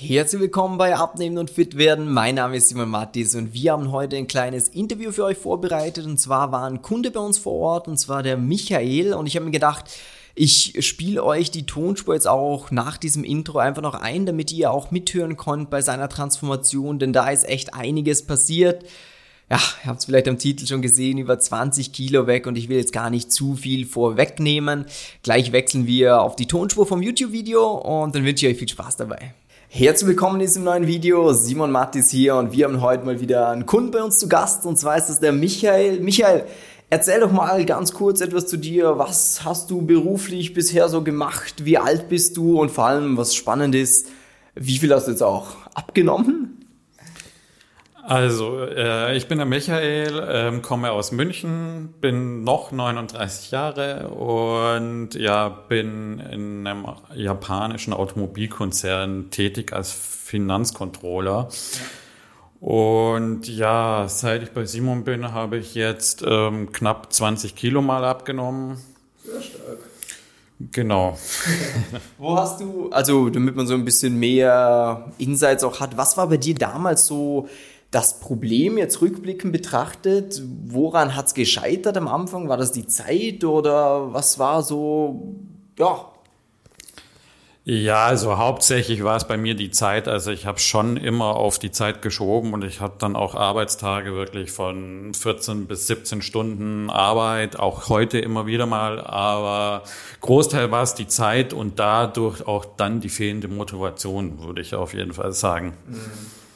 Herzlich willkommen bei Abnehmen und Fit werden. Mein Name ist Simon Mattis und wir haben heute ein kleines Interview für euch vorbereitet. Und zwar war ein Kunde bei uns vor Ort und zwar der Michael. Und ich habe mir gedacht, ich spiele euch die Tonspur jetzt auch nach diesem Intro einfach noch ein, damit ihr auch mithören konnt bei seiner Transformation, denn da ist echt einiges passiert. Ja, ihr habt es vielleicht am Titel schon gesehen, über 20 Kilo weg und ich will jetzt gar nicht zu viel vorwegnehmen. Gleich wechseln wir auf die Tonspur vom YouTube-Video und dann wünsche ich euch viel Spaß dabei. Herzlich willkommen in diesem neuen Video. Simon Mattis hier und wir haben heute mal wieder einen Kunden bei uns zu Gast und zwar ist das der Michael. Michael, erzähl doch mal ganz kurz etwas zu dir. Was hast du beruflich bisher so gemacht? Wie alt bist du? Und vor allem, was spannend ist, wie viel hast du jetzt auch abgenommen? Also, äh, ich bin der Michael, ähm, komme aus München, bin noch 39 Jahre und ja, bin in einem japanischen Automobilkonzern tätig als Finanzcontroller. Und ja, seit ich bei Simon bin, habe ich jetzt ähm, knapp 20 Kilo mal abgenommen. Sehr stark. Genau. Wo hast du, also damit man so ein bisschen mehr Insights auch hat, was war bei dir damals so das Problem jetzt rückblickend betrachtet, woran hat es gescheitert am Anfang? War das die Zeit oder was war so, ja? Ja, also hauptsächlich war es bei mir die Zeit. Also ich habe schon immer auf die Zeit geschoben und ich habe dann auch Arbeitstage wirklich von 14 bis 17 Stunden Arbeit, auch heute immer wieder mal. Aber Großteil war es die Zeit und dadurch auch dann die fehlende Motivation, würde ich auf jeden Fall sagen. Mhm.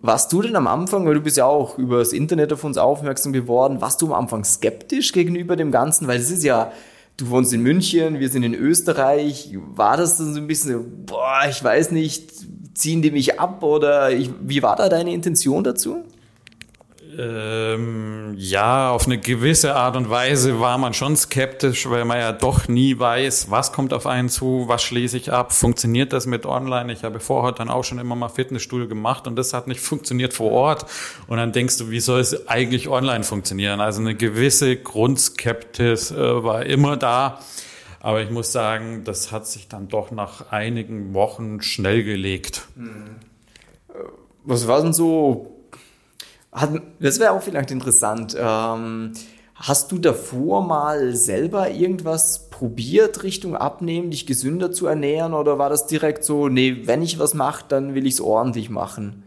Warst du denn am Anfang, weil du bist ja auch über das Internet auf uns aufmerksam geworden, warst du am Anfang skeptisch gegenüber dem Ganzen? Weil es ist ja, du wohnst in München, wir sind in Österreich. War das dann so ein bisschen, boah, ich weiß nicht, ziehen die mich ab oder ich, wie war da deine Intention dazu? Ähm, ja, auf eine gewisse Art und Weise war man schon skeptisch, weil man ja doch nie weiß, was kommt auf einen zu, was schließe ich ab, funktioniert das mit online? Ich habe vorher dann auch schon immer mal Fitnessstudio gemacht und das hat nicht funktioniert vor Ort. Und dann denkst du, wie soll es eigentlich online funktionieren? Also eine gewisse Grundskeptis äh, war immer da. Aber ich muss sagen, das hat sich dann doch nach einigen Wochen schnell gelegt. Hm. Was war denn so das wäre auch vielleicht interessant. Ähm, hast du davor mal selber irgendwas probiert Richtung Abnehmen, dich gesünder zu ernähren oder war das direkt so, nee, wenn ich was mache, dann will ich es ordentlich machen?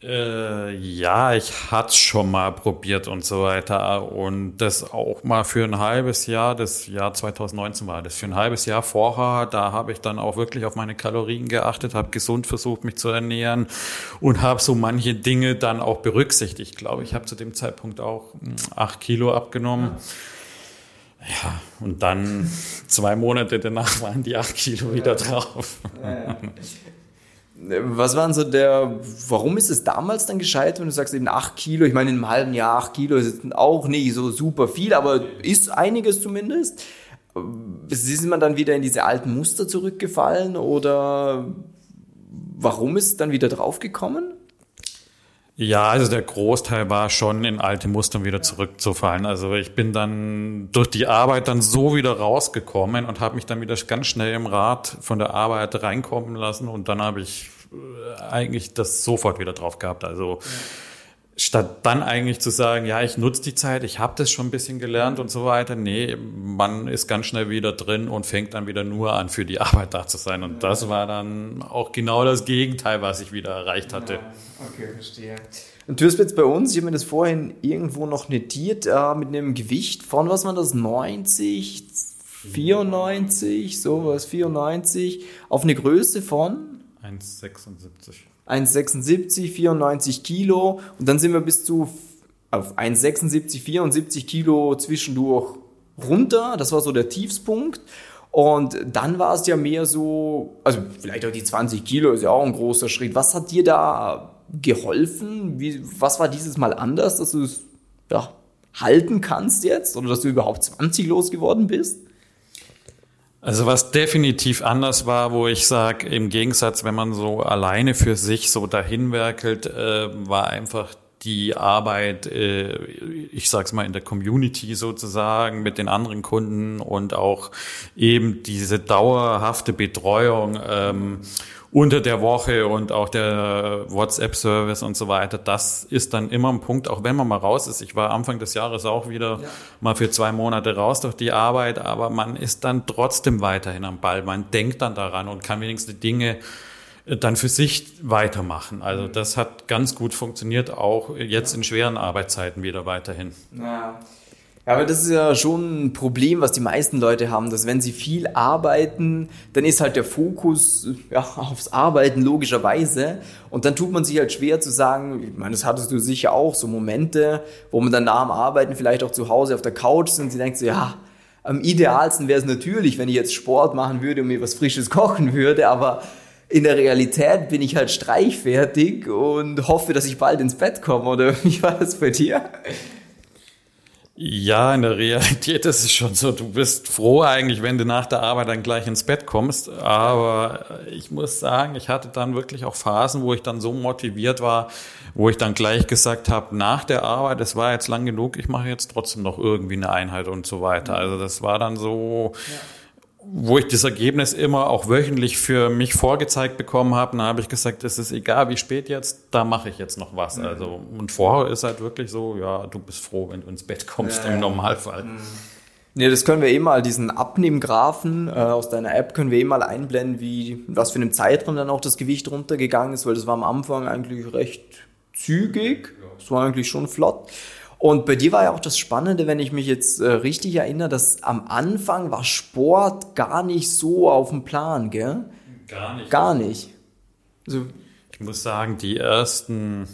Äh, ja, ich hatte schon mal probiert und so weiter. Und das auch mal für ein halbes Jahr, das Jahr 2019 war das, für ein halbes Jahr vorher, da habe ich dann auch wirklich auf meine Kalorien geachtet, habe gesund versucht, mich zu ernähren und habe so manche Dinge dann auch berücksichtigt. Ich glaube, ich habe zu dem Zeitpunkt auch hm, acht Kilo abgenommen. Ja, und dann zwei Monate danach waren die acht Kilo wieder drauf. Ja, was waren so der, warum ist es damals dann gescheit, wenn du sagst eben 8 Kilo? Ich meine, in einem halben Jahr 8 Kilo ist auch nicht so super viel, aber ist einiges zumindest. Ist man dann wieder in diese alten Muster zurückgefallen oder warum ist es dann wieder draufgekommen? Ja, also der Großteil war schon in alte Muster wieder zurückzufallen. Also ich bin dann durch die Arbeit dann so wieder rausgekommen und habe mich dann wieder ganz schnell im Rad von der Arbeit reinkommen lassen und dann habe ich äh, eigentlich das sofort wieder drauf gehabt. Also ja statt dann eigentlich zu sagen, ja, ich nutze die Zeit, ich habe das schon ein bisschen gelernt und so weiter. Nee, man ist ganz schnell wieder drin und fängt dann wieder nur an, für die Arbeit da zu sein. Und das war dann auch genau das Gegenteil, was ich wieder erreicht hatte. Ja, okay, verstehe. Und du hast jetzt bei uns, ich habe mir das vorhin irgendwo noch notiert, äh, mit einem Gewicht von, was war das, 90, 94, sowas, 94, auf eine Größe von? 1,76. 1,76, 94 Kilo und dann sind wir bis zu auf 1,76, 74 Kilo zwischendurch runter. Das war so der Tiefspunkt. Und dann war es ja mehr so, also vielleicht auch die 20 Kilo ist ja auch ein großer Schritt. Was hat dir da geholfen? Wie, was war dieses Mal anders, dass du es ja, halten kannst jetzt oder dass du überhaupt 20 losgeworden bist? Also was definitiv anders war, wo ich sage, im Gegensatz, wenn man so alleine für sich so dahin werkelt, äh, war einfach die Arbeit, äh, ich sag's mal in der Community sozusagen mit den anderen Kunden und auch eben diese dauerhafte Betreuung. Ähm, unter der Woche und auch der WhatsApp-Service und so weiter, das ist dann immer ein Punkt, auch wenn man mal raus ist. Ich war Anfang des Jahres auch wieder ja. mal für zwei Monate raus durch die Arbeit, aber man ist dann trotzdem weiterhin am Ball. Man denkt dann daran und kann wenigstens die Dinge äh, dann für sich weitermachen. Also mhm. das hat ganz gut funktioniert, auch jetzt in schweren Arbeitszeiten wieder weiterhin. Ja. Ja, aber das ist ja schon ein Problem, was die meisten Leute haben, dass wenn sie viel arbeiten, dann ist halt der Fokus ja, aufs Arbeiten logischerweise. Und dann tut man sich halt schwer zu sagen, ich meine, das hattest du sicher auch, so Momente, wo man dann nach dem Arbeiten vielleicht auch zu Hause auf der Couch sind und sie denkt so, ja, am idealsten wäre es natürlich, wenn ich jetzt Sport machen würde und mir was Frisches kochen würde, aber in der Realität bin ich halt streichfertig und hoffe, dass ich bald ins Bett komme. Oder wie war das bei dir? Ja, in der Realität ist es schon so. Du bist froh eigentlich, wenn du nach der Arbeit dann gleich ins Bett kommst. Aber ich muss sagen, ich hatte dann wirklich auch Phasen, wo ich dann so motiviert war, wo ich dann gleich gesagt habe, nach der Arbeit, es war jetzt lang genug, ich mache jetzt trotzdem noch irgendwie eine Einheit und so weiter. Also das war dann so. Ja wo ich das Ergebnis immer auch wöchentlich für mich vorgezeigt bekommen habe, dann habe ich gesagt, es ist egal, wie spät jetzt, da mache ich jetzt noch was. Mhm. Also und vorher ist halt wirklich so, ja, du bist froh, wenn du ins Bett kommst ja, im Normalfall. Mhm. Nee, das können wir eh mal, diesen Abnehmgraphen äh, aus deiner App können wir eh mal einblenden, wie, was für einen Zeitraum dann auch das Gewicht runtergegangen ist, weil das war am Anfang eigentlich recht zügig. Es war eigentlich schon flott. Und bei dir war ja auch das Spannende, wenn ich mich jetzt äh, richtig erinnere, dass am Anfang war Sport gar nicht so auf dem Plan, gell? Gar nicht. Gar nicht. Also, ich muss sagen, die ersten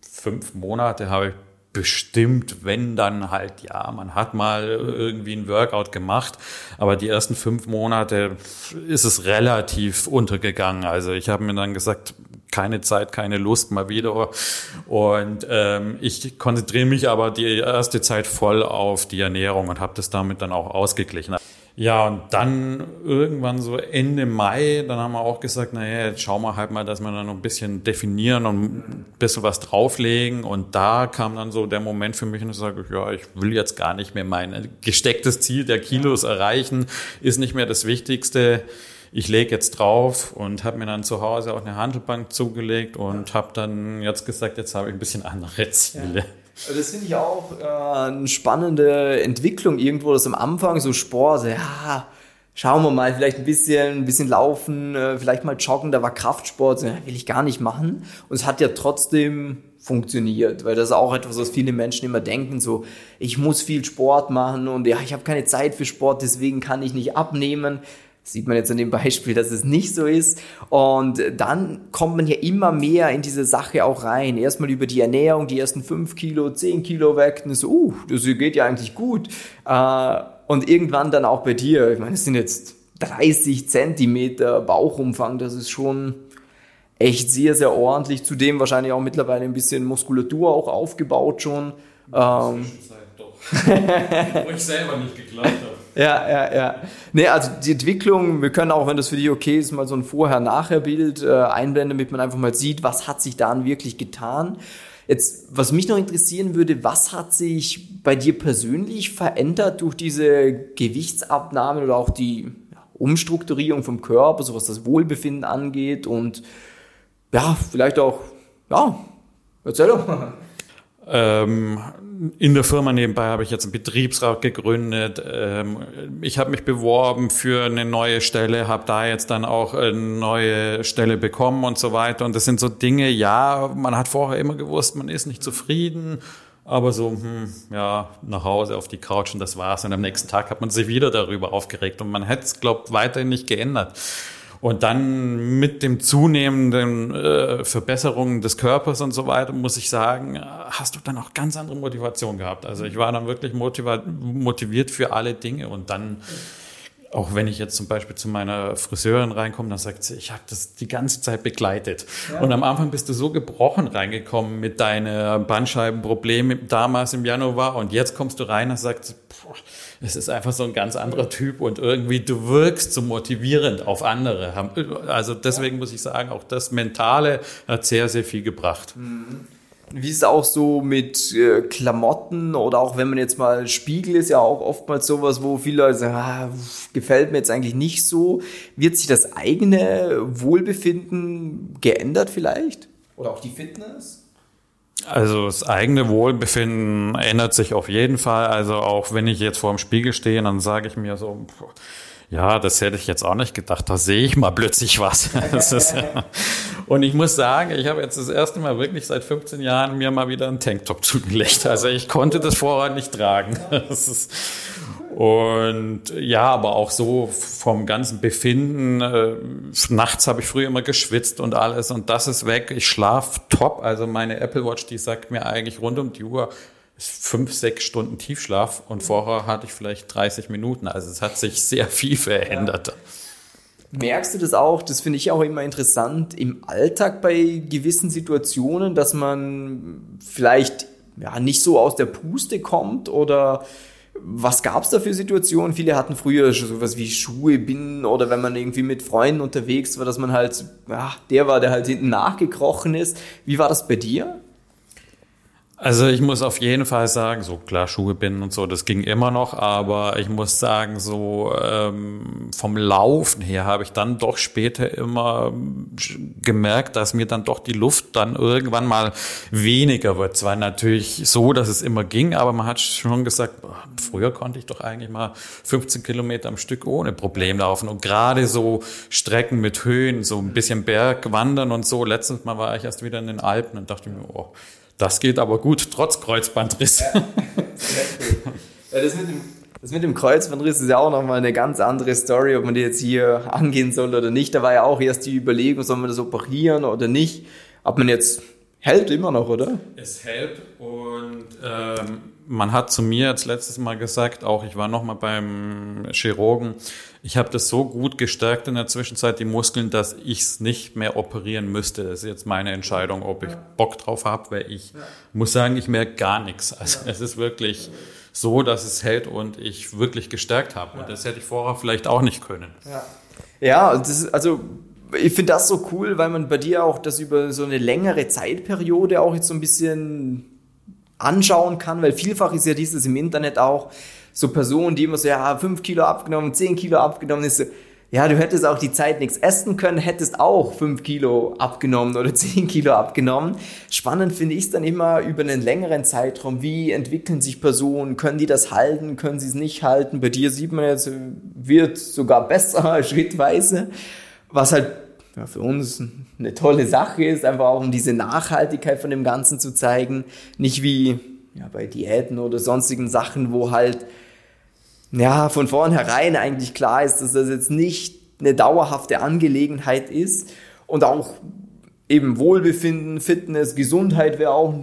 fünf Monate habe ich bestimmt, wenn dann halt, ja, man hat mal irgendwie ein Workout gemacht, aber die ersten fünf Monate ist es relativ untergegangen. Also ich habe mir dann gesagt, keine Zeit, keine Lust mal wieder. Und ähm, ich konzentriere mich aber die erste Zeit voll auf die Ernährung und habe das damit dann auch ausgeglichen. Ja, und dann irgendwann so Ende Mai, dann haben wir auch gesagt, naja, jetzt schauen wir halt mal, dass wir dann noch ein bisschen definieren und ein bisschen was drauflegen. Und da kam dann so der Moment für mich und ich sage, ja, ich will jetzt gar nicht mehr mein gestecktes Ziel der Kilos erreichen, ist nicht mehr das Wichtigste ich lege jetzt drauf und habe mir dann zu Hause auch eine Handelbank zugelegt und habe dann jetzt gesagt, jetzt habe ich ein bisschen andere Ziele. Ja. Das finde ich auch äh, eine spannende Entwicklung irgendwo, dass am Anfang so Sport, so, ja, schauen wir mal, vielleicht ein bisschen, ein bisschen laufen, äh, vielleicht mal joggen, da war Kraftsport, so, ja, will ich gar nicht machen. Und es hat ja trotzdem funktioniert, weil das ist auch etwas, was viele Menschen immer denken, so, ich muss viel Sport machen und ja, ich habe keine Zeit für Sport, deswegen kann ich nicht abnehmen sieht man jetzt an dem Beispiel, dass es nicht so ist. Und dann kommt man ja immer mehr in diese Sache auch rein. Erstmal über die Ernährung, die ersten fünf Kilo, zehn Kilo weg. Und so, uh, das geht ja eigentlich gut. Äh, und irgendwann dann auch bei dir. Ich meine, es sind jetzt 30 Zentimeter Bauchumfang. Das ist schon echt sehr, sehr ordentlich. Zudem wahrscheinlich auch mittlerweile ein bisschen Muskulatur auch aufgebaut schon. Ähm, doch. Wo ich selber nicht geglaubt. Ja, ja, ja. Nee, also die Entwicklung, wir können auch, wenn das für dich okay ist, mal so ein Vorher-Nachher-Bild äh, einblenden, damit man einfach mal sieht, was hat sich dann wirklich getan. Jetzt, was mich noch interessieren würde, was hat sich bei dir persönlich verändert durch diese Gewichtsabnahme oder auch die Umstrukturierung vom Körper, so was das Wohlbefinden angeht und ja, vielleicht auch, ja, erzähl doch. Ähm, in der Firma nebenbei habe ich jetzt einen Betriebsrat gegründet. Ähm, ich habe mich beworben für eine neue Stelle, habe da jetzt dann auch eine neue Stelle bekommen und so weiter. Und das sind so Dinge, ja, man hat vorher immer gewusst, man ist nicht zufrieden, aber so, hm, ja, nach Hause auf die Couch und das war's. Und am nächsten Tag hat man sich wieder darüber aufgeregt und man hätte es, glaube weiterhin nicht geändert. Und dann mit dem zunehmenden äh, Verbesserungen des Körpers und so weiter, muss ich sagen, hast du dann auch ganz andere Motivation gehabt. Also ich war dann wirklich motiviert für alle Dinge und dann auch wenn ich jetzt zum Beispiel zu meiner Friseurin reinkomme, dann sagt sie, ich habe das die ganze Zeit begleitet. Ja. Und am Anfang bist du so gebrochen reingekommen mit deinen Bandscheibenproblemen damals im Januar und jetzt kommst du rein und sagst, boah, es ist einfach so ein ganz anderer Typ und irgendwie du wirkst so motivierend auf andere. Also deswegen muss ich sagen, auch das Mentale hat sehr, sehr viel gebracht. Mhm. Wie ist es auch so mit äh, Klamotten oder auch wenn man jetzt mal Spiegel ist ja auch oftmals sowas, wo viele Leute sagen, ah, gefällt mir jetzt eigentlich nicht so. Wird sich das eigene Wohlbefinden geändert vielleicht? Oder auch die Fitness? Also das eigene Wohlbefinden ändert sich auf jeden Fall. Also auch wenn ich jetzt vor dem Spiegel stehe, dann sage ich mir so, ja, das hätte ich jetzt auch nicht gedacht. Da sehe ich mal plötzlich was. Und ich muss sagen, ich habe jetzt das erste Mal wirklich seit 15 Jahren mir mal wieder einen Tanktop zugelegt. Also ich konnte das vorher nicht tragen. Und ja, aber auch so vom ganzen Befinden. Äh, nachts habe ich früher immer geschwitzt und alles und das ist weg. Ich schlaf top. Also meine Apple Watch, die sagt mir eigentlich rund um die Uhr, fünf, sechs Stunden Tiefschlaf und vorher hatte ich vielleicht 30 Minuten. Also es hat sich sehr viel verändert. Merkst du das auch? Das finde ich auch immer interessant im Alltag bei gewissen Situationen, dass man vielleicht ja, nicht so aus der Puste kommt oder was gab es da für Situationen? Viele hatten früher sowas wie Schuhe binden oder wenn man irgendwie mit Freunden unterwegs war, dass man halt, ja, der war, der halt hinten nachgekrochen ist. Wie war das bei dir? Also ich muss auf jeden Fall sagen, so klar Schuhe binden und so, das ging immer noch, aber ich muss sagen, so ähm, vom Laufen her habe ich dann doch später immer gemerkt, dass mir dann doch die Luft dann irgendwann mal weniger wird. Zwar natürlich so, dass es immer ging, aber man hat schon gesagt, boah, früher konnte ich doch eigentlich mal 15 Kilometer am Stück ohne Problem laufen und gerade so Strecken mit Höhen, so ein bisschen Bergwandern und so. Letztes Mal war ich erst wieder in den Alpen und dachte mir, oh, das geht aber gut, trotz Kreuzbandriss. Ja, ja, das, mit dem, das mit dem Kreuzbandriss ist ja auch nochmal eine ganz andere Story, ob man die jetzt hier angehen soll oder nicht. Da war ja auch erst die Überlegung, soll man das operieren oder nicht. Ob man jetzt hält immer noch, oder? Es hält und ähm, man hat zu mir als letztes Mal gesagt, auch ich war nochmal beim Chirurgen, ich habe das so gut gestärkt in der Zwischenzeit, die Muskeln, dass ich es nicht mehr operieren müsste. Das ist jetzt meine Entscheidung, ob ich Bock drauf habe, weil ich ja. muss sagen, ich merke gar nichts. Also ja. es ist wirklich so, dass es hält und ich wirklich gestärkt habe. Und das hätte ich vorher vielleicht auch nicht können. Ja, ja das ist, also ich finde das so cool, weil man bei dir auch das über so eine längere Zeitperiode auch jetzt so ein bisschen anschauen kann, weil vielfach ist ja dieses im Internet auch so Personen, die immer so, ja, fünf Kilo abgenommen, zehn Kilo abgenommen, ist so, ja, du hättest auch die Zeit nichts essen können, hättest auch fünf Kilo abgenommen oder zehn Kilo abgenommen. Spannend finde ich es dann immer über einen längeren Zeitraum. Wie entwickeln sich Personen? Können die das halten? Können sie es nicht halten? Bei dir sieht man jetzt, wird sogar besser schrittweise. Was halt ja, für uns eine tolle Sache ist, einfach auch um diese Nachhaltigkeit von dem Ganzen zu zeigen. Nicht wie ja, bei Diäten oder sonstigen Sachen, wo halt ja, von vornherein eigentlich klar ist, dass das jetzt nicht eine dauerhafte Angelegenheit ist und auch eben Wohlbefinden, Fitness, Gesundheit wäre auch,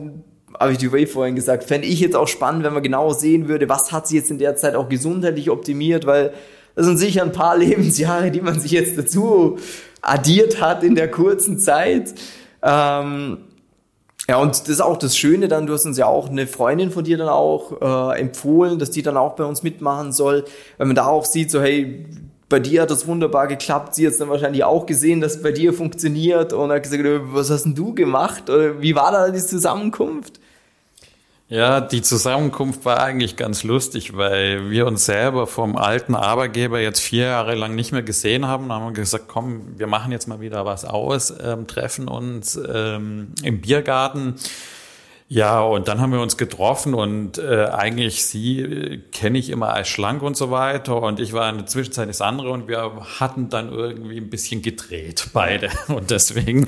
habe ich die Way vorhin gesagt, fände ich jetzt auch spannend, wenn man genau sehen würde, was hat sie jetzt in der Zeit auch gesundheitlich optimiert, weil das sind sicher ein paar Lebensjahre, die man sich jetzt dazu addiert hat in der kurzen Zeit. Ähm, ja, und das ist auch das Schöne dann, du hast uns ja auch eine Freundin von dir dann auch äh, empfohlen, dass die dann auch bei uns mitmachen soll, wenn man da auch sieht, so hey, bei dir hat das wunderbar geklappt, sie hat dann wahrscheinlich auch gesehen, dass es bei dir funktioniert und hat gesagt, was hast denn du gemacht? Oder wie war da die Zusammenkunft? Ja, die Zusammenkunft war eigentlich ganz lustig, weil wir uns selber vom alten Arbeitgeber jetzt vier Jahre lang nicht mehr gesehen haben. Da haben wir gesagt, komm, wir machen jetzt mal wieder was aus, ähm, treffen uns ähm, im Biergarten ja, und dann haben wir uns getroffen und äh, eigentlich sie äh, kenne ich immer als schlank und so weiter und ich war in der Zwischenzeit das andere und wir hatten dann irgendwie ein bisschen gedreht, beide. Und deswegen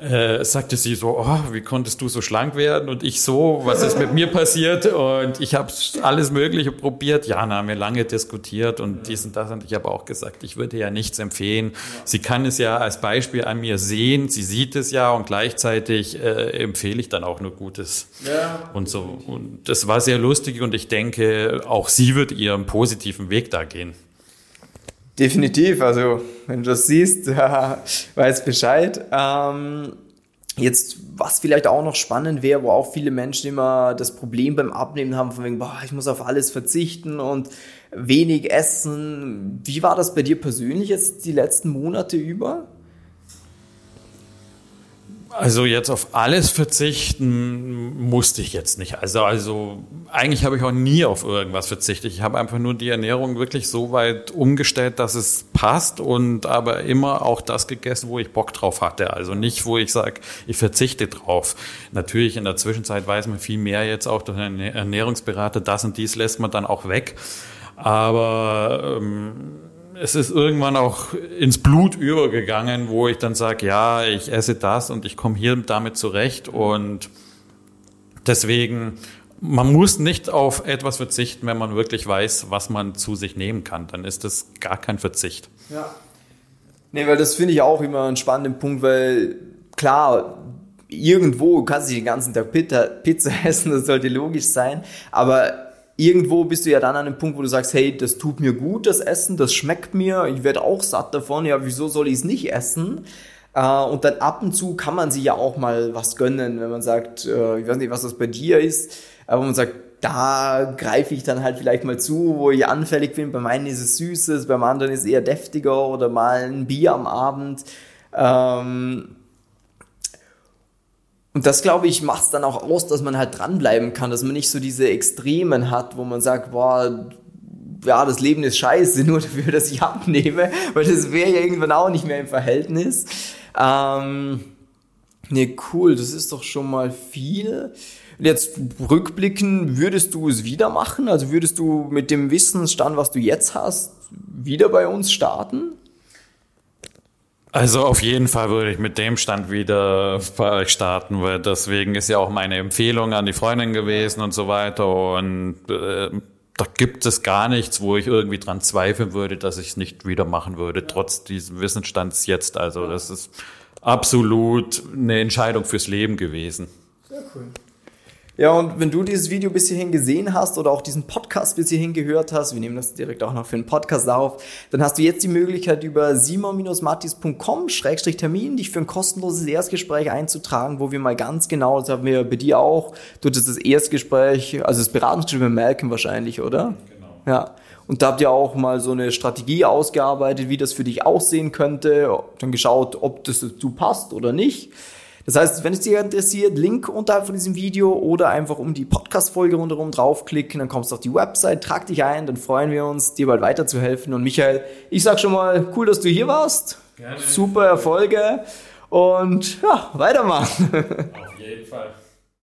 äh, sagte sie so, oh, wie konntest du so schlank werden? Und ich so, was ist mit mir passiert? Und ich habe alles Mögliche probiert. Ja, dann haben wir lange diskutiert und dies und das und ich habe auch gesagt, ich würde ja nichts empfehlen. Sie kann es ja als Beispiel an mir sehen, sie sieht es ja und gleichzeitig äh, empfehle ich dann auch nur gut ist. Ja. Und so. Und das war sehr lustig und ich denke, auch sie wird ihren positiven Weg da gehen. Definitiv, also wenn du das siehst, weiß Bescheid. Ähm, jetzt, was vielleicht auch noch spannend wäre, wo auch viele Menschen immer das Problem beim Abnehmen haben, von wegen, boah, ich muss auf alles verzichten und wenig essen. Wie war das bei dir persönlich jetzt die letzten Monate über? Also jetzt auf alles verzichten musste ich jetzt nicht. Also, also eigentlich habe ich auch nie auf irgendwas verzichtet. Ich habe einfach nur die Ernährung wirklich so weit umgestellt, dass es passt und aber immer auch das gegessen, wo ich Bock drauf hatte. Also nicht, wo ich sage, ich verzichte drauf. Natürlich in der Zwischenzeit weiß man viel mehr jetzt auch durch einen Ernährungsberater, das und dies lässt man dann auch weg. Aber ähm, es ist irgendwann auch ins Blut übergegangen, wo ich dann sage, ja, ich esse das und ich komme hier damit zurecht und deswegen, man muss nicht auf etwas verzichten, wenn man wirklich weiß, was man zu sich nehmen kann. Dann ist das gar kein Verzicht. Ja. Nee, weil das finde ich auch immer einen spannenden Punkt, weil klar, irgendwo kannst du den ganzen Tag Pizza essen, das sollte logisch sein, aber irgendwo bist du ja dann an einem Punkt, wo du sagst, hey, das tut mir gut, das Essen, das schmeckt mir, ich werde auch satt davon, ja, wieso soll ich es nicht essen? Äh, und dann ab und zu kann man sich ja auch mal was gönnen, wenn man sagt, äh, ich weiß nicht, was das bei dir ist, aber man sagt, da greife ich dann halt vielleicht mal zu, wo ich anfällig bin. Bei meinen ist es Süßes, beim anderen ist es eher deftiger oder mal ein Bier am Abend. Ähm, und das, glaube ich, macht es dann auch aus, dass man halt dranbleiben kann, dass man nicht so diese Extremen hat, wo man sagt, boah, ja, das Leben ist scheiße, nur dafür, dass ich abnehme, weil das wäre ja irgendwann auch nicht mehr im Verhältnis. Ähm, ne, cool, das ist doch schon mal viel. Jetzt rückblicken, würdest du es wieder machen? Also würdest du mit dem Wissensstand, was du jetzt hast, wieder bei uns starten? Also auf jeden Fall würde ich mit dem Stand wieder bei euch starten, weil deswegen ist ja auch meine Empfehlung an die Freundin gewesen und so weiter. Und äh, da gibt es gar nichts, wo ich irgendwie dran zweifeln würde, dass ich es nicht wieder machen würde, trotz dieses Wissensstands jetzt. Also das ist absolut eine Entscheidung fürs Leben gewesen. Sehr cool. Ja, und wenn du dieses Video bis hierhin gesehen hast oder auch diesen Podcast bis hierhin gehört hast, wir nehmen das direkt auch noch für einen Podcast auf, dann hast du jetzt die Möglichkeit über simon-mattis.com-termin dich für ein kostenloses Erstgespräch einzutragen, wo wir mal ganz genau, das haben wir bei dir auch, du hattest das Erstgespräch, also das Beratungsgespräch mit Malcolm wahrscheinlich, oder? Genau. Ja. Und da habt ihr auch mal so eine Strategie ausgearbeitet, wie das für dich aussehen könnte, dann geschaut, ob das dazu passt oder nicht. Das heißt, wenn es dir interessiert, Link unterhalb von diesem Video oder einfach um die Podcast-Folge rundherum draufklicken, dann kommst du auf die Website, trag dich ein, dann freuen wir uns, dir bald weiterzuhelfen. Und Michael, ich sag schon mal, cool, dass du hier warst. Gerne. Super Erfolge und ja, weitermachen. Auf jeden Fall.